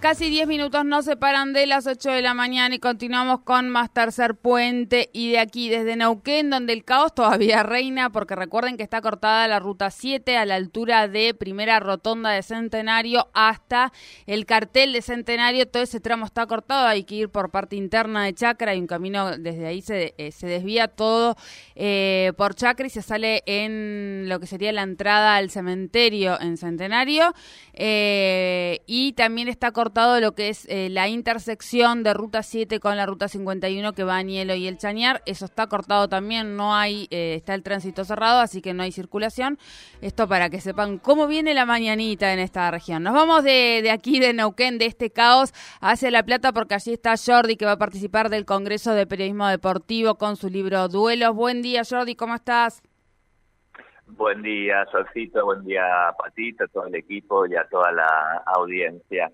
Casi 10 minutos nos separan de las 8 de la mañana y continuamos con más tercer puente y de aquí desde Neuquén donde el caos todavía reina porque recuerden que está cortada la ruta 7 a la altura de primera rotonda de Centenario hasta el cartel de Centenario, todo ese tramo está cortado, hay que ir por parte interna de Chacra, hay un camino desde ahí se, eh, se desvía todo eh, por Chacra y se sale en lo que sería la entrada al cementerio en Centenario eh, y también está cortado lo que es eh, la intersección de Ruta 7 con la Ruta 51 que va a Nielo y el Chañar. Eso está cortado también, no hay, eh, está el tránsito cerrado, así que no hay circulación. Esto para que sepan cómo viene la mañanita en esta región. Nos vamos de, de aquí, de Neuquén, de este caos, hacia La Plata, porque allí está Jordi, que va a participar del Congreso de Periodismo Deportivo con su libro Duelos. Buen día, Jordi, ¿cómo estás? Buen día, Solcito, buen día, Patito, todo el equipo y a toda la audiencia.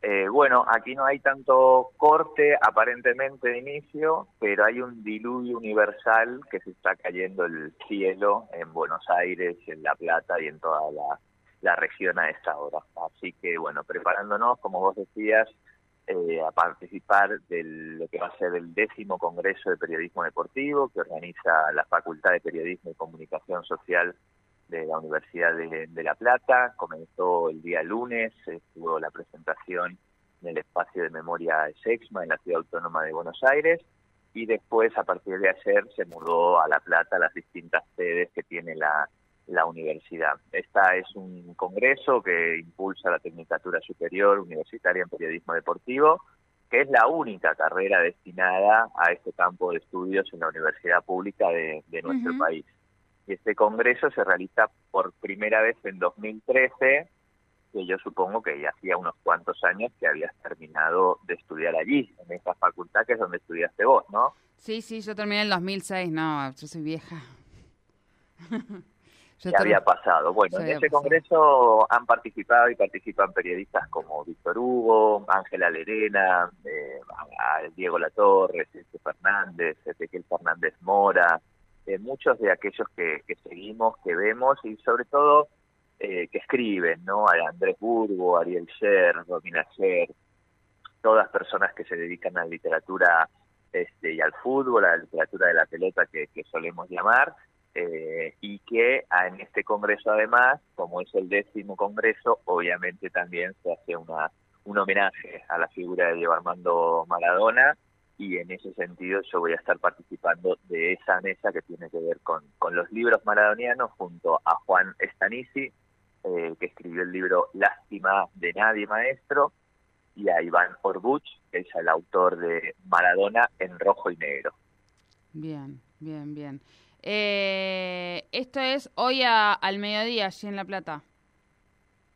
Eh, bueno, aquí no hay tanto corte aparentemente de inicio, pero hay un diluvio universal que se está cayendo el cielo en Buenos Aires, en La Plata y en toda la, región a esta hora. Así que bueno, preparándonos, como vos decías, eh, a participar de lo que va a ser el décimo Congreso de Periodismo Deportivo que organiza la Facultad de Periodismo y Comunicación Social de la Universidad de, La Plata. Comenzó el día lunes, estuvo la presentación en el espacio de memoria Sexma en la Ciudad Autónoma de Buenos Aires y después a partir de ayer se mudó a La Plata a las distintas sedes que tiene la, la universidad. Esta es un congreso que impulsa la Tecnicatura Superior Universitaria en Periodismo Deportivo, que es la única carrera destinada a este campo de estudios en la universidad pública de, nuestro país y este congreso se realiza por primera vez en 2013, que yo supongo que ya hacía unos cuantos años que habías terminado de estudiar allí, en esa facultad que es donde estudiaste vos, ¿no? Sí, sí, yo terminé en el 2006, no, yo soy vieja. ya había pasado. Bueno, en ese congreso han participado y participan periodistas como Víctor Hugo, Ángela Lerena, eh, Diego Latorre, César Fernández, Ezequiel Fernández Mora, muchos de aquellos que, seguimos, que vemos y sobre todo eh, que escriben, ¿no? Andrés Burgo, Ariel Sher, Romina Sher, todas personas que se dedican a la literatura este, y al fútbol, a la literatura de la pelota que, solemos llamar, eh, y que en este congreso además, como es el décimo congreso, obviamente también se hace una un homenaje a la figura de Diego Armando Maradona, y en ese sentido yo voy a estar participando de esa mesa que tiene que ver con, con los libros maradonianos junto a Juan Estanisi, eh, que escribió el libro Lástima de Nadie Maestro, y a Iván Orbuch, que es el autor de Maradona en rojo y negro. Bien, bien, bien. Eh, esto es hoy al mediodía, allí en La Plata.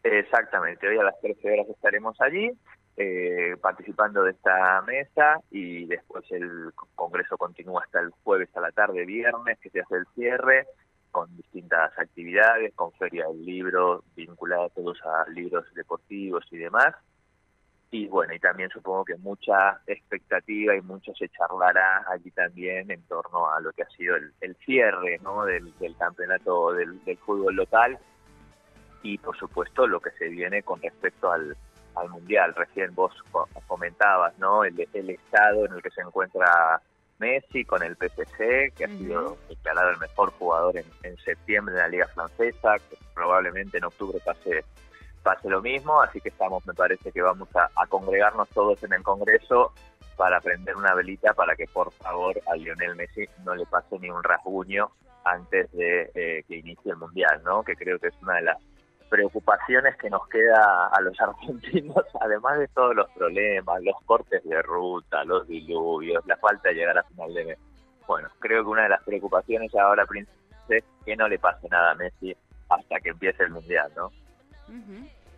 Exactamente, hoy a las 13 horas estaremos allí eh, participando de esta mesa y después el Congreso continúa hasta el jueves a la tarde, viernes, que se hace el cierre con distintas actividades, con feria del libro vinculada todos a libros deportivos y demás. Y bueno, y también supongo que mucha expectativa y mucho se charlará allí también en torno a lo que ha sido el, cierre ¿no? del, campeonato del, del fútbol local y por supuesto lo que se viene con respecto al, al Mundial. Recién vos comentabas, ¿no? El, estado en el que se encuentra Messi con el PSG, que ha sido declarado el mejor jugador en, septiembre en la Liga Francesa, que probablemente en octubre pase pase lo mismo, así que estamos, me parece que vamos a, congregarnos todos en el Congreso para prender una velita para que por favor a Lionel Messi no le pase ni un rasguño antes de eh, que inicie el Mundial, ¿no? Que creo que es una de las preocupaciones que nos queda a los argentinos, además de todos los problemas, los cortes de ruta, los diluvios, la falta de llegar a final de mes. Bueno, creo que una de las preocupaciones ahora, es que no le pase nada a Messi hasta que empiece el Mundial, ¿no?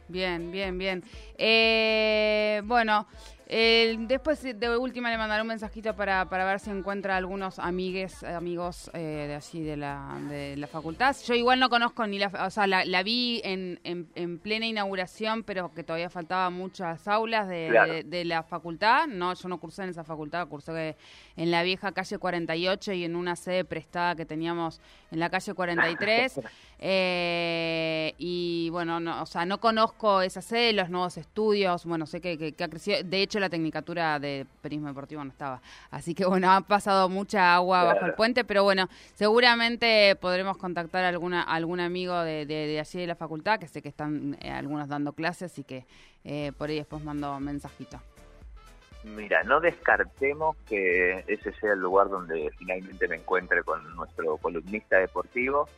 Bien, bien, bien. Eh, bueno, eh, después de última le mandaré un mensajito para, para ver si encuentra algunos amigues, amigos eh, de así de la, de la facultad. Yo igual no conozco ni la, o sea, la, la vi en, en, en, plena inauguración, pero que todavía faltaba muchas aulas de, Claro. de, de la facultad. No, yo no cursé en esa facultad, cursé en la vieja calle 48 y en una sede prestada que teníamos en la calle 43. Eh, y bueno, no, o sea, no conozco esa sede, los nuevos estudios, bueno, sé que, que- que ha crecido, de hecho la tecnicatura de periodismo deportivo no estaba, así que bueno, ha pasado mucha agua bajo el puente, pero bueno, seguramente podremos contactar a alguna, algún amigo de, de, de allí de la facultad, que sé que están eh, algunos dando clases y que eh, por ahí después mando mensajito. Mira, no descartemos que ese sea el lugar donde finalmente me encuentre con nuestro columnista deportivo,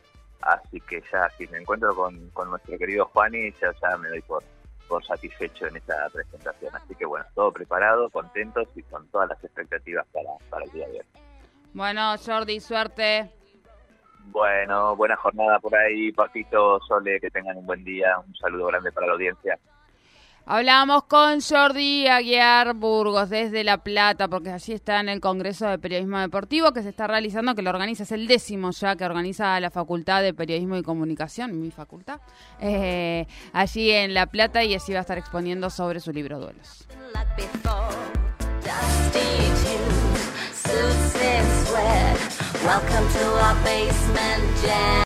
así que ya si me encuentro con, con nuestro querido Juani, ya, ya me doy por, por satisfecho en esta presentación. Así que bueno, todo preparado, contentos y con todas las expectativas para, para el día de hoy. Bueno, Jordi, suerte. Bueno, buena jornada por ahí, Patito, Sole, que tengan un buen día, un saludo grande para la audiencia. Hablamos con Jordi Aguiar Burgos desde La Plata, porque allí está en el Congreso de Periodismo Deportivo que se está realizando, que lo organiza, es el décimo ya, que organiza la Facultad de Periodismo y Comunicación, mi facultad, eh, allí en La Plata y allí va a estar exponiendo sobre su libro Duelos.